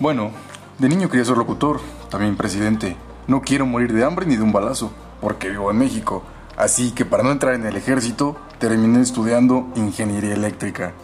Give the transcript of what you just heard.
Bueno, de niño quería ser locutor, también presidente. No quiero morir de hambre ni de un balazo, porque vivo en México. Así que para no entrar en el ejército, terminé estudiando ingeniería eléctrica.